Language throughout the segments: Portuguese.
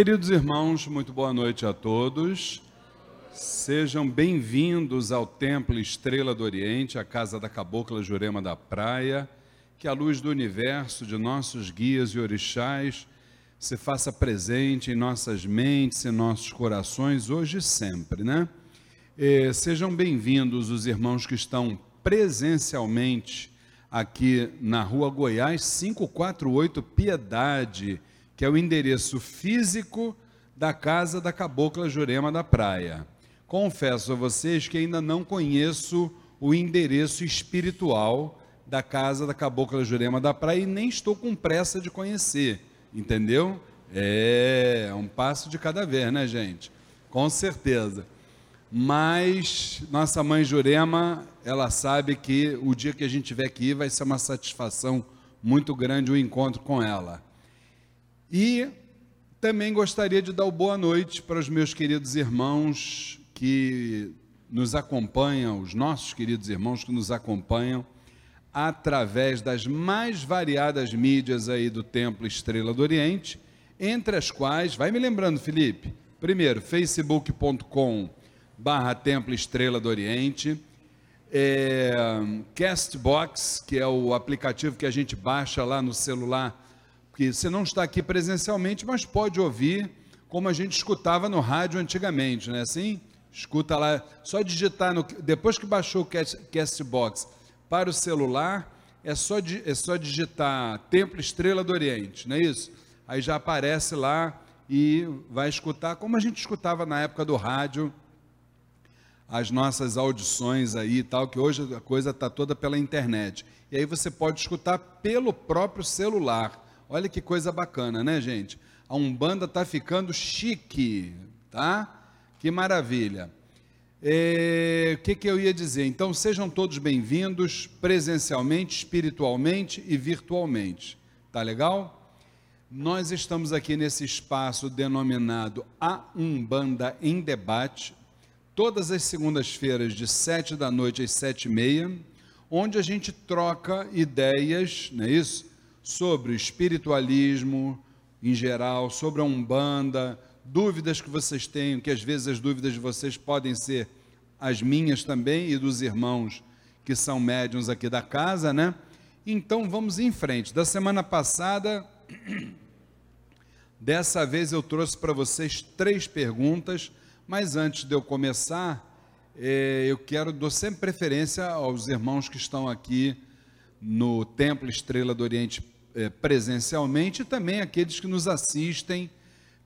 Queridos irmãos, muito boa noite a todos. Sejam bem-vindos ao Templo Estrela do Oriente, a casa da Cabocla Jurema da Praia. Que a luz do universo, de nossos guias e orixás, se faça presente em nossas mentes e nossos corações, hoje e sempre, né? E sejam bem-vindos os irmãos que estão presencialmente aqui na Rua Goiás 548 Piedade, que é o endereço físico da casa da Cabocla Jurema da Praia. Confesso a vocês que ainda não conheço o endereço espiritual da casa da Cabocla Jurema da Praia e nem estou com pressa de conhecer, entendeu? É, é um passo de cada vez, né, gente? Com certeza. Mas nossa mãe Jurema, ela sabe que o dia que a gente tiver aqui vai ser uma satisfação muito grande o encontro com ela. E também gostaria de dar boa noite para os meus queridos irmãos que nos acompanham, os nossos queridos irmãos que nos acompanham através das mais variadas mídias aí do Templo Estrela do Oriente, entre as quais, vai me lembrando, Felipe, primeiro, facebook.com barra Templo Estrela do Oriente, é, Castbox, que é o aplicativo que a gente baixa lá no celular que você não está aqui presencialmente, mas pode ouvir como a gente escutava no rádio antigamente, não é assim? Escuta lá, só digitar no, depois que baixou o Castbox para o celular, é só, é só digitar Templo Estrela do Oriente, não é isso? Aí já aparece lá e vai escutar como a gente escutava na época do rádio, as nossas audições aí e tal, que hoje a coisa está toda pela internet. E aí você pode escutar pelo próprio celular. Olha que coisa bacana, né, gente? A Umbanda está ficando chique, tá? Que maravilha. É, o que, que eu ia dizer? Então, sejam todos bem-vindos presencialmente, espiritualmente e virtualmente. Tá legal? Nós estamos aqui nesse espaço denominado A Umbanda em Debate, todas as segundas-feiras, de sete da noite às sete e meia, onde a gente troca ideias, não é isso? Sobre o espiritualismo em geral, sobre a Umbanda, dúvidas que vocês tenham, que às vezes as dúvidas de vocês podem ser as minhas também e dos irmãos que são médiums aqui da casa, né? Então vamos em frente. Da semana passada, dessa vez eu trouxe para vocês três perguntas, mas antes de eu começar, eh, eu quero, dou sempre preferência aos irmãos que estão aqui no Templo Estrela do Oriente é, presencialmente e também aqueles que nos assistem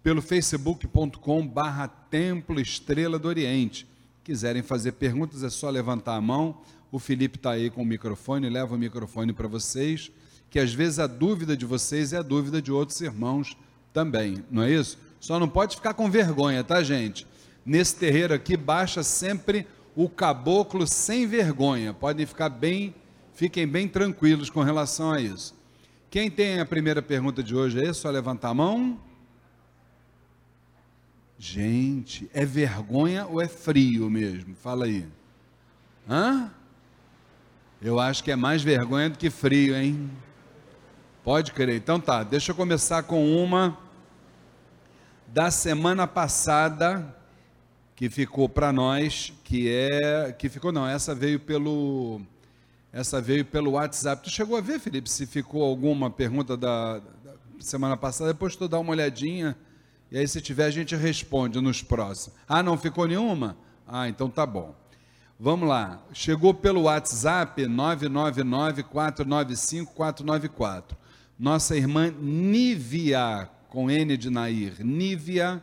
pelo facebook.com barra Templo Estrela do Oriente. Quiserem fazer perguntas, é só levantar a mão. O Felipe está aí com o microfone, leva o microfone para vocês, que às vezes a dúvida de vocês é a dúvida de outros irmãos também, não é isso? Só não pode ficar com vergonha, tá, gente? Nesse terreiro aqui, baixa sempre o caboclo sem vergonha. Podem ficar bem Fiquem bem tranquilos com relação a isso. Quem tem a primeira pergunta de hoje é só levantar a mão. Gente, é vergonha ou é frio mesmo? Fala aí. Hã? Eu acho que é mais vergonha do que frio, hein? Pode crer. Então tá, deixa eu começar com uma da semana passada que ficou para nós, que é que ficou não, essa veio pelo essa veio pelo WhatsApp. Tu chegou a ver, Felipe, se ficou alguma pergunta da, da semana passada? Depois tu dá uma olhadinha e aí se tiver a gente responde nos próximos. Ah, não ficou nenhuma? Ah, então tá bom. Vamos lá. Chegou pelo WhatsApp 999-495-494. Nossa irmã Nívia, com N de Nair, Nívia,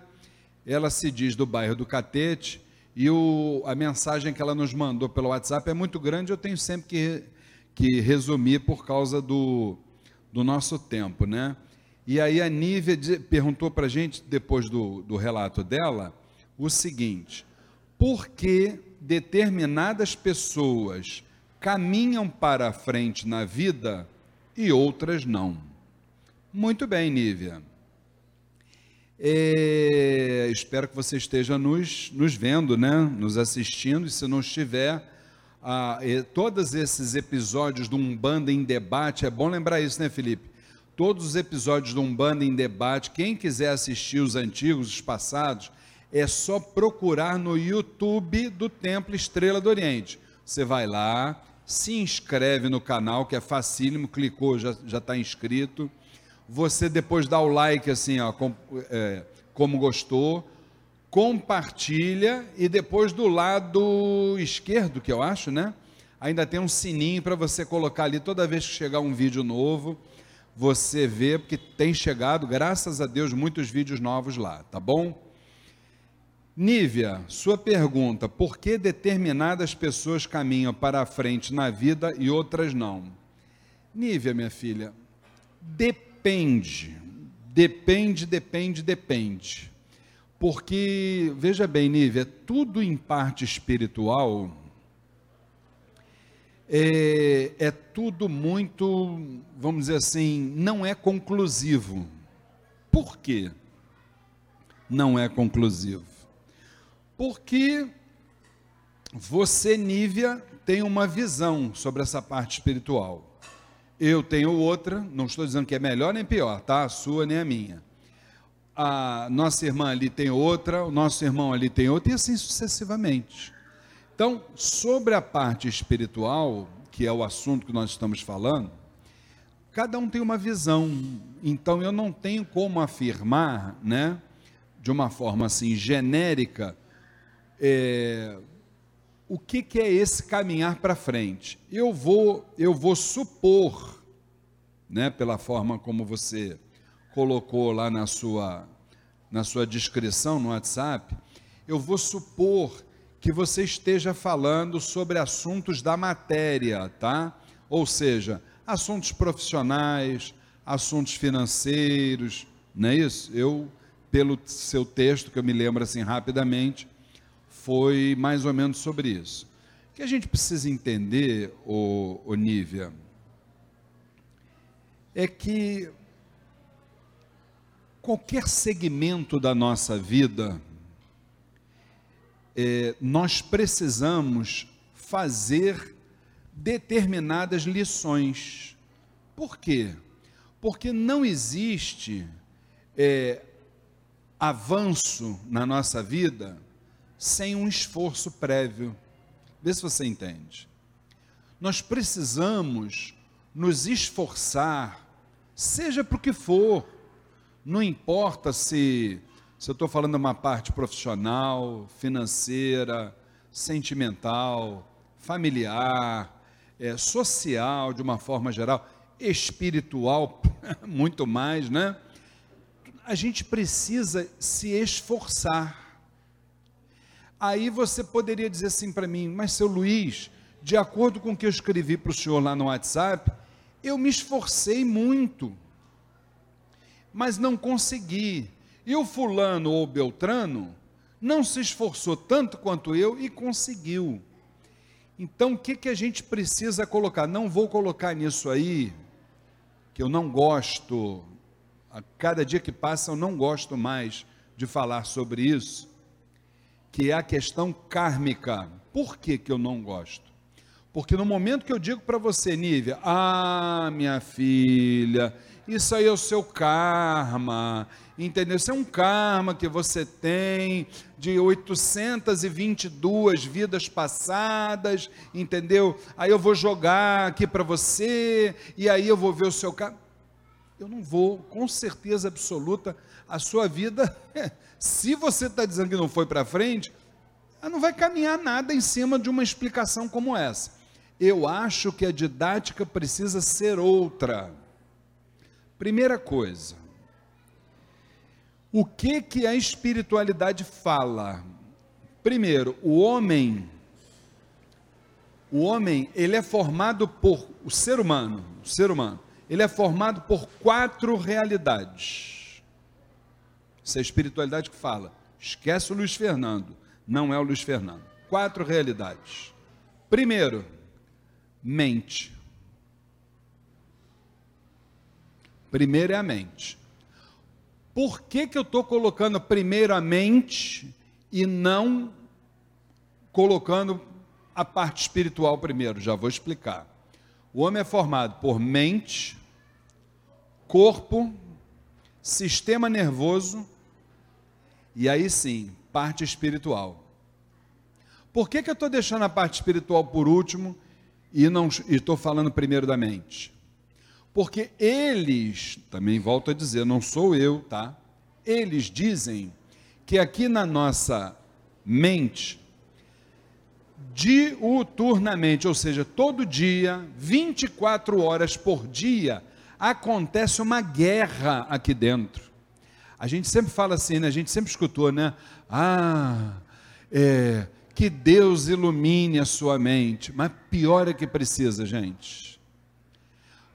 ela se diz do bairro do Catete e o, a mensagem que ela nos mandou pelo WhatsApp é muito grande, eu tenho sempre que, que resumir por causa do, do nosso tempo, né? E aí a Nívia perguntou para a gente, depois do, do relato dela, o seguinte: por que determinadas pessoas caminham para a frente na vida e outras não? Muito bem, Nívia. Espero que você esteja nos, nos vendo, né? nos assistindo, e se não estiver, ah, todos esses episódios do Umbanda em debate, é bom lembrar isso, né, Felipe? todos os episódios do Umbanda em Debate. Quem quiser assistir os antigos, os passados, é só procurar no YouTube do Templo Estrela do Oriente. Você vai lá, se inscreve no canal, que é facílimo, clicou, já está inscrito. Você depois dá o like assim, ó, com, é, como gostou, compartilha e depois do lado esquerdo, que eu acho, né? Ainda tem um sininho para você colocar ali toda vez que chegar um vídeo novo, você vê, porque tem chegado, graças a Deus, muitos vídeos novos lá, tá bom? Nívia, sua pergunta: por que determinadas pessoas caminham para a frente na vida e outras não? Nívia, minha filha, depende, depende, depende, depende. Porque, veja bem, Nívia, tudo em parte espiritual é, é tudo muito, vamos dizer assim, não é conclusivo. Por quê? Não é conclusivo porque você, Nívia, tem uma visão sobre essa parte espiritual. Eu tenho outra, não estou dizendo que é melhor nem pior, tá? A sua nem a minha. A nossa irmã ali tem outra, o nosso irmão ali tem outra, e assim sucessivamente. Então, sobre a parte espiritual, que é o assunto que nós estamos falando, cada um tem uma visão. Então, eu não tenho como afirmar, né, de uma forma assim genérica, é, o que, que, é esse caminhar para frente? Eu vou, eu vou supor, né, pela forma como você colocou lá na sua, na sua descrição no WhatsApp, eu vou supor que você esteja falando sobre assuntos da matéria, tá? Ou seja, assuntos profissionais, assuntos financeiros, não é isso? Eu, pelo seu texto, que eu me lembro assim rapidamente, foi mais ou menos sobre isso. O que a gente precisa entender, o, Nívia, é que qualquer segmento da nossa vida, é, nós precisamos fazer determinadas lições. Por quê? Porque não existe é, avanço na nossa vida sem um esforço prévio. Vê se você entende. Nós precisamos nos esforçar, seja para o que for, não importa se, se eu estou falando uma parte profissional, financeira, sentimental, familiar, é, social, de uma forma geral, espiritual, muito mais, né? A gente precisa se esforçar. Aí você poderia dizer assim para mim, mas seu Luiz, de acordo com o que eu escrevi para o senhor lá no WhatsApp, eu me esforcei muito, mas não consegui. E o fulano ou Beltrano não se esforçou tanto quanto eu e conseguiu. Então, o que, que a gente precisa colocar? Não vou colocar nisso aí, que eu não gosto, a cada dia que passa eu não gosto mais de falar sobre isso que é a questão kármica. Por que, que eu não gosto? Porque no momento que eu digo para você, Nívia, ah, minha filha, isso aí é o seu karma, entendeu? Isso é um karma que você tem de 822 vidas passadas, entendeu? Aí eu vou jogar aqui para você, e aí eu vou ver o seu karma. Eu não vou, com certeza absoluta, a sua vida Se você está dizendo que não foi para frente, não vai caminhar nada em cima de uma explicação como essa. Eu acho que a didática precisa ser outra. Primeira coisa, o que que a espiritualidade fala? Primeiro, o homem o homem, ele é formado por o ser humano, o ser humano, ele é formado por quatro realidades. Isso é espiritualidade que fala. Esquece o Luiz Fernando. Não é o Luiz Fernando. Quatro realidades. Primeiro, mente. Primeiro é a mente. Por que, que eu estou colocando primeiro a mente e não colocando a parte espiritual primeiro? Já vou explicar. O homem é formado por mente, corpo, sistema nervoso e aí sim, parte espiritual. Por que, que eu estou deixando a parte espiritual por último e não estou falando primeiro da mente? Porque eles, também volto a dizer, não sou eu, tá? Eles dizem que aqui na nossa mente, diuturnamente, ou seja, todo dia, 24 horas por dia, acontece uma guerra aqui dentro. A gente sempre fala assim, né? A gente sempre escutou, né? Ah, é, que Deus ilumine a sua mente. Mas pior é que precisa, gente.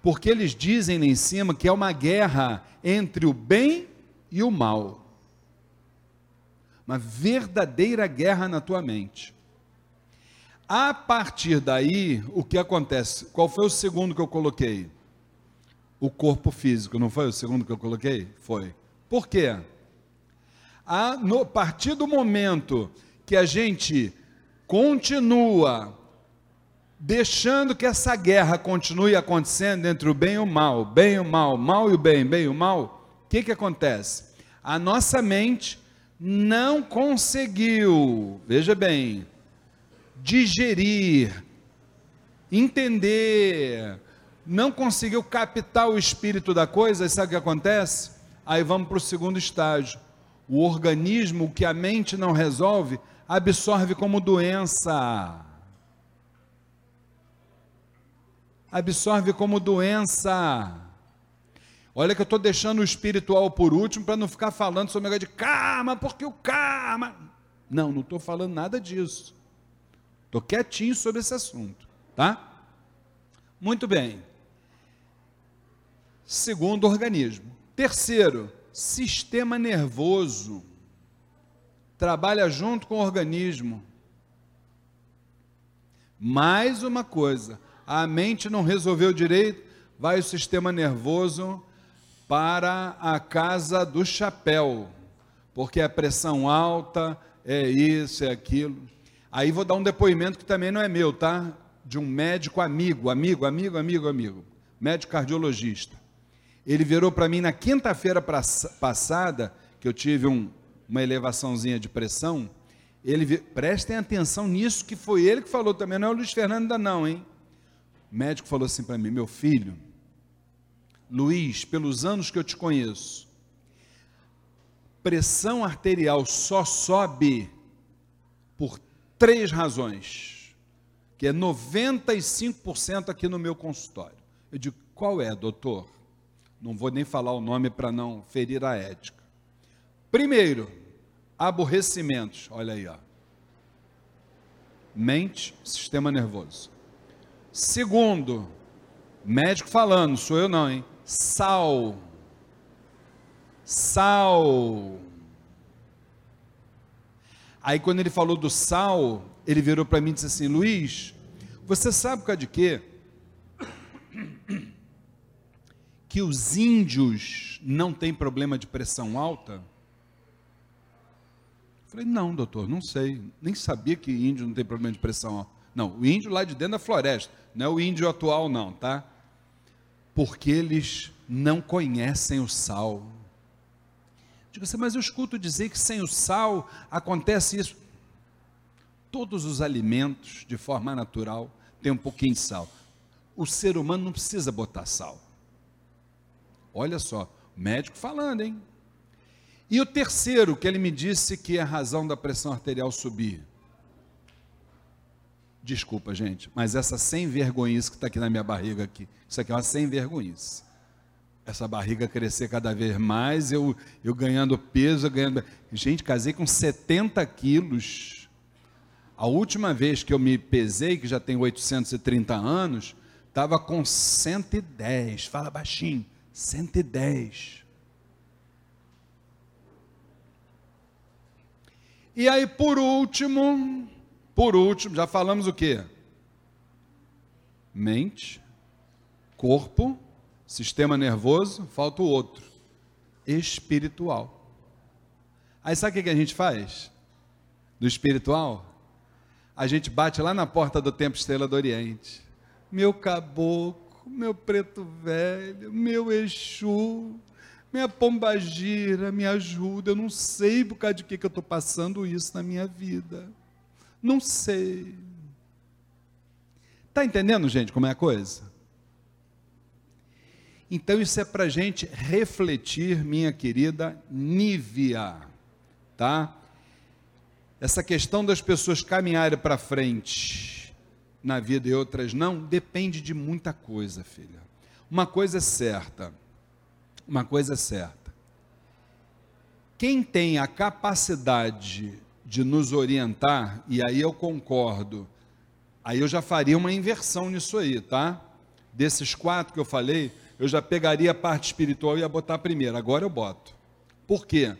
Porque eles dizem lá em cima que é uma guerra entre o bem e o mal. Uma verdadeira guerra na tua mente. A partir daí, o que acontece? Qual foi o segundo que eu coloquei? O corpo físico, não foi o segundo que eu coloquei? Foi. Por quê? A no, partir do momento que a gente continua deixando que essa guerra continue acontecendo entre o bem e o mal, bem e o mal, mal e o bem, bem e o mal, o que, que acontece? A nossa mente não conseguiu, veja bem, digerir, entender, não conseguiu captar o espírito da coisa, sabe o que acontece? Aí vamos para o segundo estágio. O organismo que a mente não resolve absorve como doença. Absorve como doença. Olha que eu estou deixando o espiritual por último para não ficar falando sobre o negócio de karma, porque o karma. Não, não estou falando nada disso. Estou quietinho sobre esse assunto, tá? Muito bem. Segundo organismo. Terceiro, sistema nervoso. Trabalha junto com o organismo. Mais uma coisa, a mente não resolveu direito, vai o sistema nervoso para a casa do chapéu, porque a pressão alta, é isso, é aquilo. Aí vou dar um depoimento que também não é meu, tá? De um médico amigo, amigo, amigo, amigo, amigo, médico cardiologista. Ele virou para mim na quinta-feira passada, que eu tive um, uma elevaçãozinha de pressão. Ele, prestem atenção nisso, que foi ele que falou também, não é o Luiz Fernando ainda não, hein? O médico falou assim para mim, meu filho, Luiz, pelos anos que eu te conheço, pressão arterial só sobe por três razões, que é 95% aqui no meu consultório. Eu digo, qual é, doutor? Não vou nem falar o nome para não ferir a ética. Primeiro, aborrecimentos. Olha aí, ó. Mente, sistema nervoso. Segundo, médico falando, sou eu não, hein? Sal. Sal. Aí quando ele falou do sal, ele virou para mim e disse assim: Luiz, você sabe por causa de quê? Que os índios não têm problema de pressão alta? Falei, não, doutor, não sei. Nem sabia que índio não tem problema de pressão alta. Não, o índio lá de dentro da floresta, não é o índio atual, não, tá? Porque eles não conhecem o sal. Digo assim, mas eu escuto dizer que sem o sal acontece isso. Todos os alimentos, de forma natural, têm um pouquinho de sal. O ser humano não precisa botar sal. Olha só, médico falando, hein? E o terceiro, que ele me disse que é a razão da pressão arterial subir. Desculpa, gente, mas essa sem vergonhice que está aqui na minha barriga aqui, isso aqui é uma sem vergonhice. Essa barriga crescer cada vez mais, eu, eu ganhando peso, ganhando. Gente, casei com 70 quilos. A última vez que eu me pesei, que já tem 830 anos, estava com 110. Fala baixinho. 110. E aí, por último, por último, já falamos o que? Mente, corpo, sistema nervoso, falta o outro, espiritual. Aí sabe o que a gente faz? Do espiritual? A gente bate lá na porta do Templo Estrela do Oriente. Meu caboclo, meu preto velho, meu Exu, minha pombagira, me ajuda. Eu não sei por causa de que, que eu estou passando isso na minha vida. Não sei. Está entendendo, gente, como é a coisa? Então, isso é para gente refletir, minha querida Nívia, tá? Essa questão das pessoas caminharem para frente na vida e outras não, depende de muita coisa, filha. Uma coisa é certa, uma coisa é certa. Quem tem a capacidade de nos orientar, e aí eu concordo, aí eu já faria uma inversão nisso aí, tá? Desses quatro que eu falei, eu já pegaria a parte espiritual e ia botar primeiro, agora eu boto. Por quê?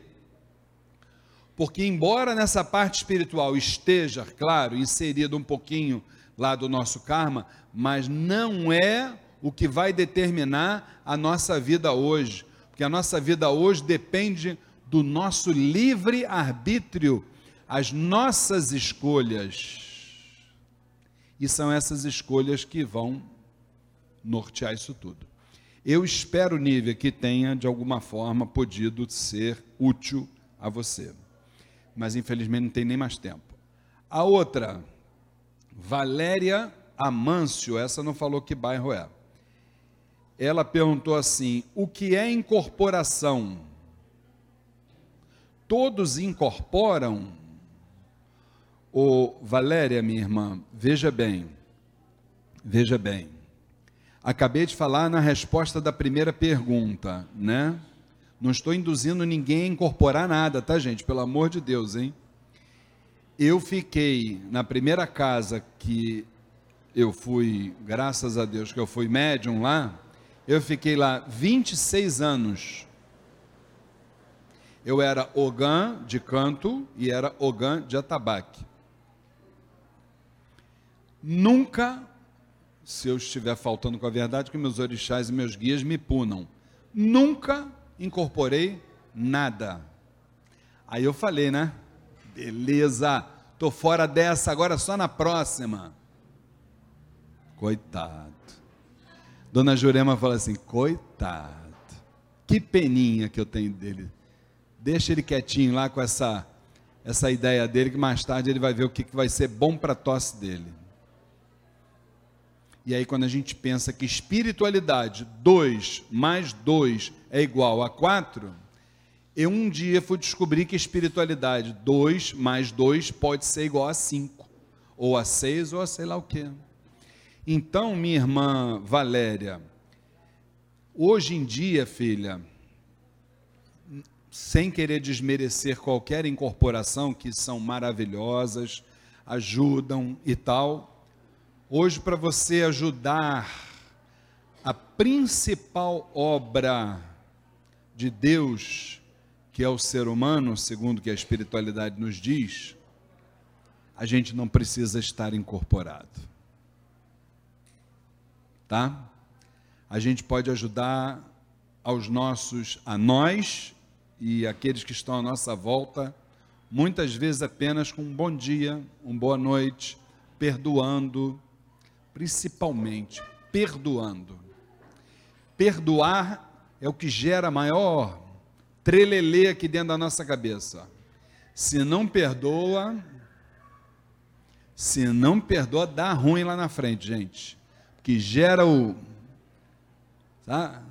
Porque, embora nessa parte espiritual esteja, claro, inserido um pouquinho lá do nosso karma, mas não é o que vai determinar a nossa vida hoje. Porque a nossa vida hoje depende do nosso livre arbítrio, as nossas escolhas. E são essas escolhas que vão nortear isso tudo. Eu espero, Nívia, que tenha de alguma forma podido ser útil a você mas infelizmente não tem nem mais tempo. A outra, Valéria Amâncio, essa não falou que bairro é. Ela perguntou assim: o que é incorporação? Todos incorporam? Ô, Valéria, minha irmã, veja bem, veja bem. Acabei de falar na resposta da primeira pergunta, né? Não estou induzindo ninguém a incorporar nada, tá, gente? Pelo amor de Deus, hein? Eu fiquei na primeira casa que eu fui, graças a Deus que eu fui médium lá, eu fiquei lá 26 anos. Eu era ogã de canto e era ogã de atabaque. Nunca, se eu estiver faltando com a verdade, que meus orixás e meus guias me punam. Nunca incorporei nada. Aí eu falei, né? Beleza, tô fora dessa, agora só na próxima. Coitado. Dona Jurema fala assim: coitado. Que peninha que eu tenho dele. Deixa ele quietinho lá com essa essa ideia dele, que mais tarde ele vai ver o que, que vai ser bom para a tosse dele. E aí, quando a gente pensa que espiritualidade, 2 mais 2 é igual a 4, eu um dia fui descobrir que espiritualidade, 2 mais 2 pode ser igual a 5, ou a 6, ou a sei lá o quê. Então, minha irmã Valéria, hoje em dia, filha, sem querer desmerecer qualquer incorporação, que são maravilhosas, ajudam e tal, Hoje, para você ajudar a principal obra de Deus, que é o ser humano, segundo que a espiritualidade nos diz, a gente não precisa estar incorporado. Tá? A gente pode ajudar aos nossos, a nós e aqueles que estão à nossa volta, muitas vezes apenas com um bom dia, uma boa noite, perdoando, principalmente perdoando. Perdoar é o que gera maior trelelê aqui dentro da nossa cabeça. Se não perdoa, se não perdoa, dá ruim lá na frente, gente. Que gera o tá?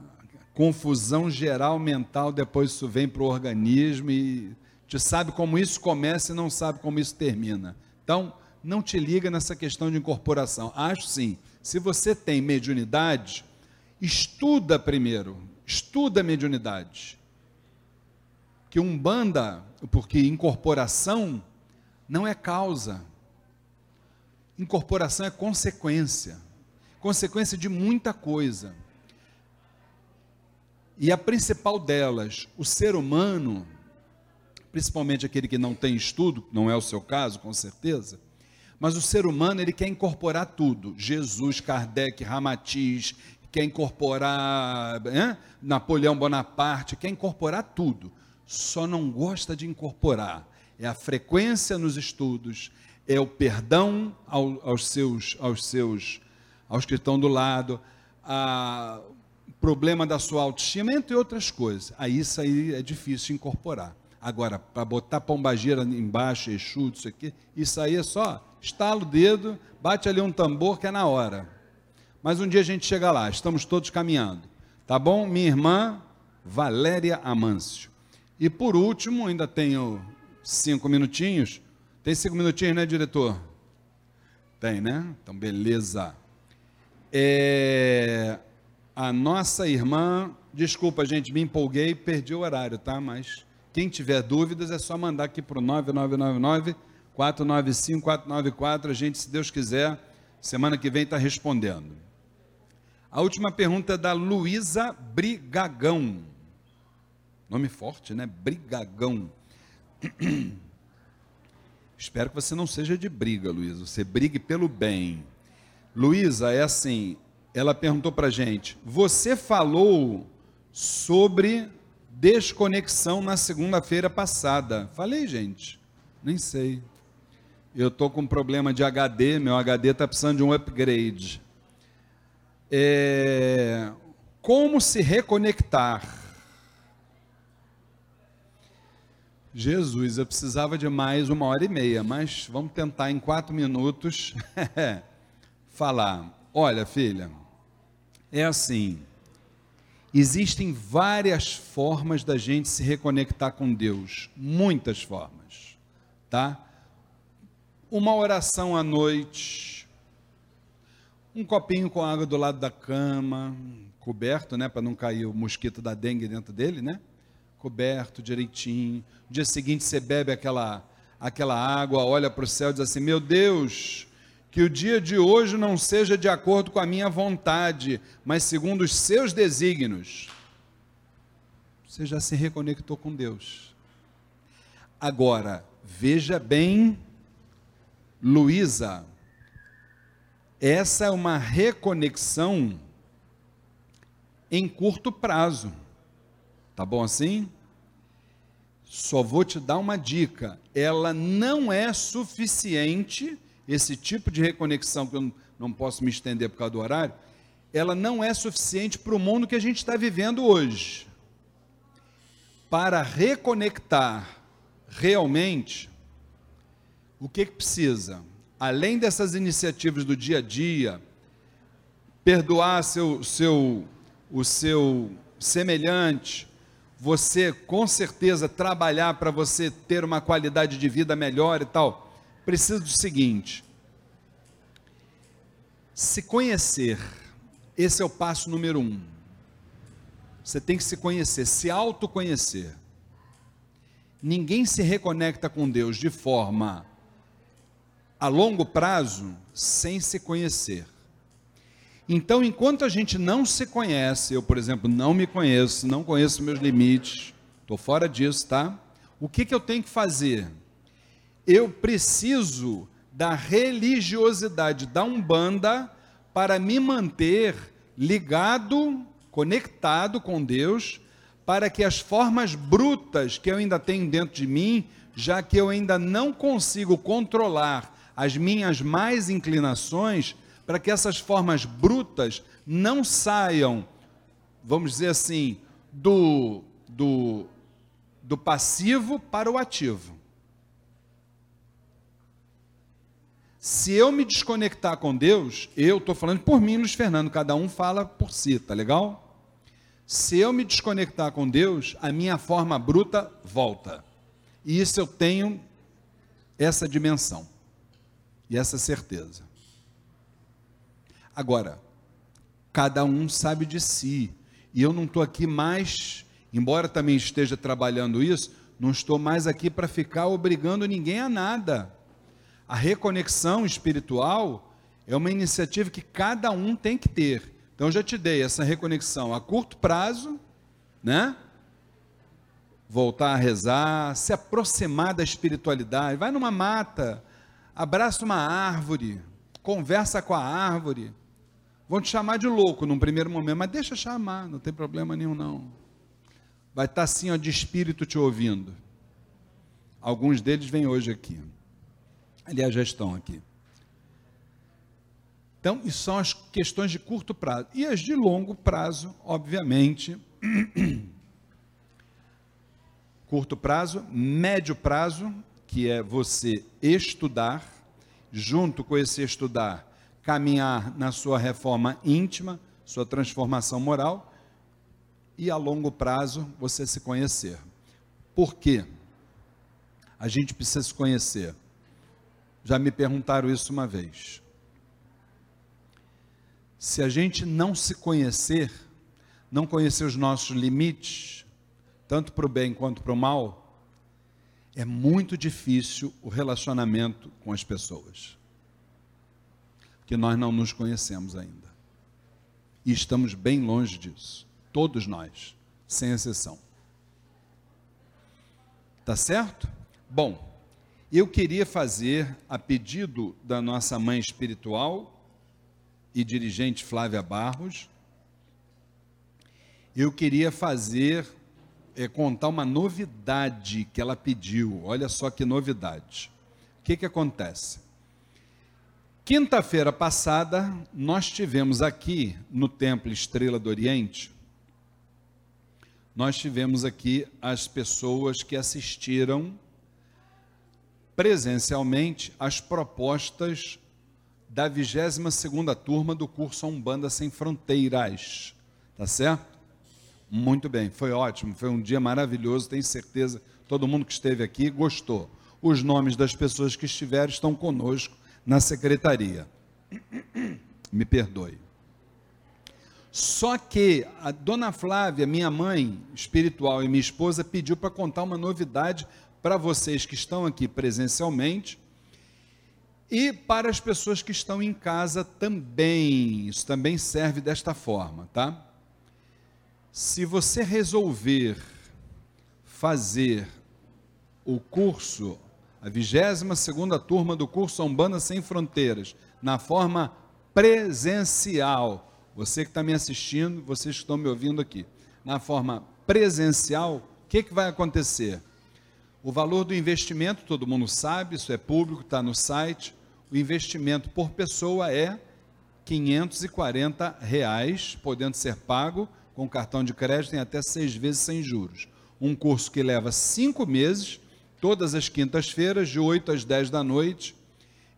confusão geral mental, depois isso vem para o organismo e te sabe como isso começa e não sabe como isso termina. Então, não te liga nessa questão de incorporação. Acho sim, se você tem mediunidade, estuda primeiro, estuda a mediunidade. Que umbanda, porque incorporação não é causa. Incorporação é consequência. Consequência de muita coisa. E a principal delas, o ser humano, principalmente aquele que não tem estudo, não é o seu caso, com certeza, mas o ser humano, ele quer incorporar tudo. Jesus, Kardec, Ramatiz, quer incorporar hein? Napoleão Bonaparte, quer incorporar tudo. Só não gosta de incorporar. É a frequência nos estudos, é o perdão ao, aos seus, aos seus, aos que estão do lado, a problema da sua autoestima, entre outras coisas. Aí isso aí é difícil incorporar. Agora, para botar pombagira embaixo, Exu, isso aqui, isso aí é só estala o dedo, bate ali um tambor que é na hora. Mas um dia a gente chega lá, estamos todos caminhando. Tá bom? Minha irmã Valéria Amâncio. E por último, ainda tenho cinco minutinhos. Tem cinco minutinhos, né, diretor? Tem, né? Então, beleza. É, a nossa irmã, desculpa, gente, me empolguei, perdi o horário, tá? Mas quem tiver dúvidas é só mandar aqui para o 9999 495 494. A gente, se Deus quiser, semana que vem está respondendo. A última pergunta é da Luísa Brigagão. Nome forte, né? Brigagão. Espero que você não seja de briga, Luísa. Você brigue pelo bem. Luísa, é assim, ela perguntou para gente: você falou sobre desconexão na segunda-feira passada. Falei, gente, nem sei. Eu estou com problema de HD, meu HD está precisando de um upgrade. É, como se reconectar? Jesus, eu precisava de mais uma hora e meia, mas vamos tentar em quatro minutos falar. Olha, filha, é assim. Existem várias formas da gente se reconectar com Deus, muitas formas, tá? Uma oração à noite, um copinho com água do lado da cama, coberto, né, para não cair o mosquito da dengue dentro dele, né? Coberto direitinho. No dia seguinte você bebe aquela aquela água, olha para o céu e diz assim: "Meu Deus, que o dia de hoje não seja de acordo com a minha vontade, mas segundo os seus desígnios. Você já se reconectou com Deus. Agora, veja bem, Luísa, essa é uma reconexão em curto prazo. Tá bom assim? Só vou te dar uma dica: ela não é suficiente esse tipo de reconexão, que eu não posso me estender por causa do horário, ela não é suficiente para o mundo que a gente está vivendo hoje. Para reconectar realmente, o que, que precisa? Além dessas iniciativas do dia a dia, perdoar seu, seu, o seu semelhante, você com certeza trabalhar para você ter uma qualidade de vida melhor e tal precisa do seguinte: se conhecer, esse é o passo número um. Você tem que se conhecer, se autoconhecer. Ninguém se reconecta com Deus de forma a longo prazo sem se conhecer. Então, enquanto a gente não se conhece, eu, por exemplo, não me conheço, não conheço meus limites, estou fora disso, tá? O que, que eu tenho que fazer? eu preciso da religiosidade da Umbanda para me manter ligado, conectado com Deus, para que as formas brutas que eu ainda tenho dentro de mim, já que eu ainda não consigo controlar as minhas mais inclinações, para que essas formas brutas não saiam, vamos dizer assim, do, do, do passivo para o ativo. Se eu me desconectar com Deus, eu estou falando por mim, Luiz Fernando, cada um fala por si, tá legal? Se eu me desconectar com Deus, a minha forma bruta volta. E isso eu tenho essa dimensão e essa certeza. Agora, cada um sabe de si. E eu não estou aqui mais, embora também esteja trabalhando isso, não estou mais aqui para ficar obrigando ninguém a nada. A reconexão espiritual é uma iniciativa que cada um tem que ter. Então, eu já te dei essa reconexão a curto prazo, né? Voltar a rezar, se aproximar da espiritualidade, vai numa mata, abraça uma árvore, conversa com a árvore. Vão te chamar de louco num primeiro momento, mas deixa chamar, não tem problema nenhum não. Vai estar assim, ó, de espírito te ouvindo. Alguns deles vêm hoje aqui. Aliás, já estão aqui. Então, isso são as questões de curto prazo. E as de longo prazo, obviamente, curto prazo, médio prazo, que é você estudar, junto com esse estudar, caminhar na sua reforma íntima, sua transformação moral, e a longo prazo você se conhecer. Por quê? A gente precisa se conhecer. Já me perguntaram isso uma vez. Se a gente não se conhecer, não conhecer os nossos limites, tanto para o bem quanto para o mal, é muito difícil o relacionamento com as pessoas. Que nós não nos conhecemos ainda. E estamos bem longe disso. Todos nós, sem exceção. Tá certo? Bom, eu queria fazer, a pedido da nossa mãe espiritual, e dirigente Flávia Barros, eu queria fazer, é, contar uma novidade que ela pediu. Olha só que novidade. O que, que acontece? Quinta-feira passada, nós tivemos aqui no Templo Estrela do Oriente, nós tivemos aqui as pessoas que assistiram presencialmente às propostas da 22ª turma do curso Umbanda Sem Fronteiras. Tá certo? Muito bem, foi ótimo, foi um dia maravilhoso, tenho certeza todo mundo que esteve aqui gostou. Os nomes das pessoas que estiveram estão conosco na secretaria. Me perdoe. Só que a dona Flávia, minha mãe espiritual e minha esposa, pediu para contar uma novidade para vocês que estão aqui presencialmente e para as pessoas que estão em casa também, isso também serve desta forma, tá? Se você resolver fazer o curso, a 22 segunda turma do curso Umbanda Sem Fronteiras, na forma presencial, você que está me assistindo, vocês que estão me ouvindo aqui, na forma presencial, o que, que vai acontecer? O valor do investimento, todo mundo sabe, isso é público, está no site. O investimento por pessoa é 540 reais, podendo ser pago com cartão de crédito em até seis vezes sem juros. Um curso que leva cinco meses, todas as quintas-feiras, de 8 às 10 da noite,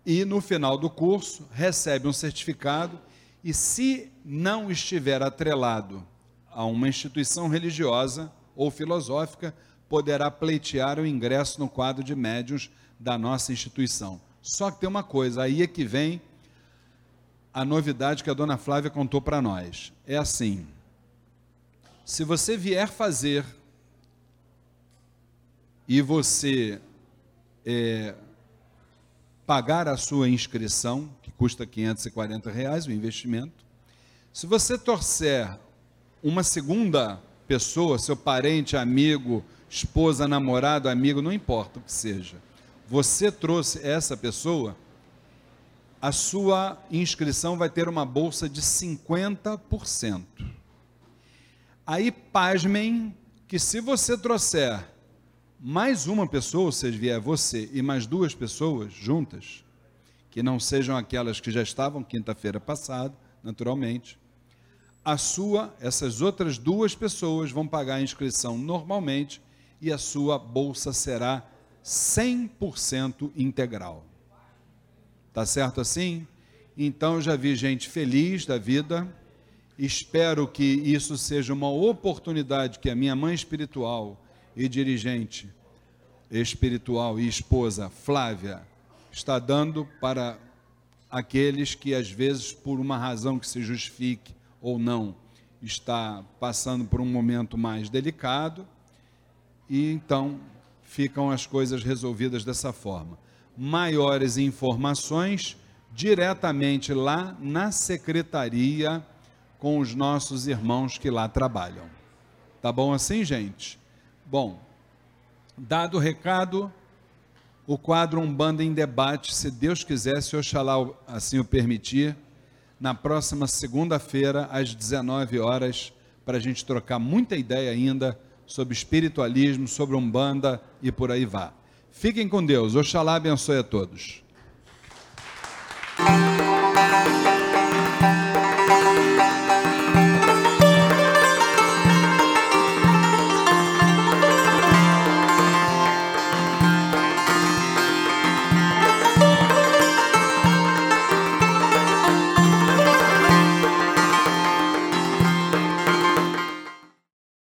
e no final do curso recebe um certificado e se não estiver atrelado a uma instituição religiosa ou filosófica, poderá pleitear o ingresso no quadro de médios da nossa instituição. Só que tem uma coisa, aí é que vem a novidade que a dona Flávia contou para nós. É assim: se você vier fazer e você é, pagar a sua inscrição, que custa 540 reais o investimento, se você torcer uma segunda pessoa, seu parente, amigo, esposa, namorado, amigo, não importa o que seja, você trouxe essa pessoa, a sua inscrição vai ter uma bolsa de 50%. Aí, pasmem, que se você trouxer mais uma pessoa, ou seja, vier você e mais duas pessoas juntas, que não sejam aquelas que já estavam quinta-feira passada, naturalmente, a sua, essas outras duas pessoas vão pagar a inscrição normalmente e a sua bolsa será 100% integral. Tá certo assim? Então já vi gente feliz da vida. Espero que isso seja uma oportunidade que a minha mãe espiritual e dirigente espiritual e esposa Flávia está dando para aqueles que às vezes por uma razão que se justifique ou não está passando por um momento mais delicado e então ficam as coisas resolvidas dessa forma. Maiores informações diretamente lá na secretaria com os nossos irmãos que lá trabalham. Tá bom assim, gente? Bom, dado o recado, o quadro Umbanda em Debate, se Deus quiser, se Oxalá assim o permitir, na próxima segunda-feira, às 19 horas, para a gente trocar muita ideia ainda sobre espiritualismo, sobre umbanda e por aí vá. Fiquem com Deus. Oxalá abençoe a todos.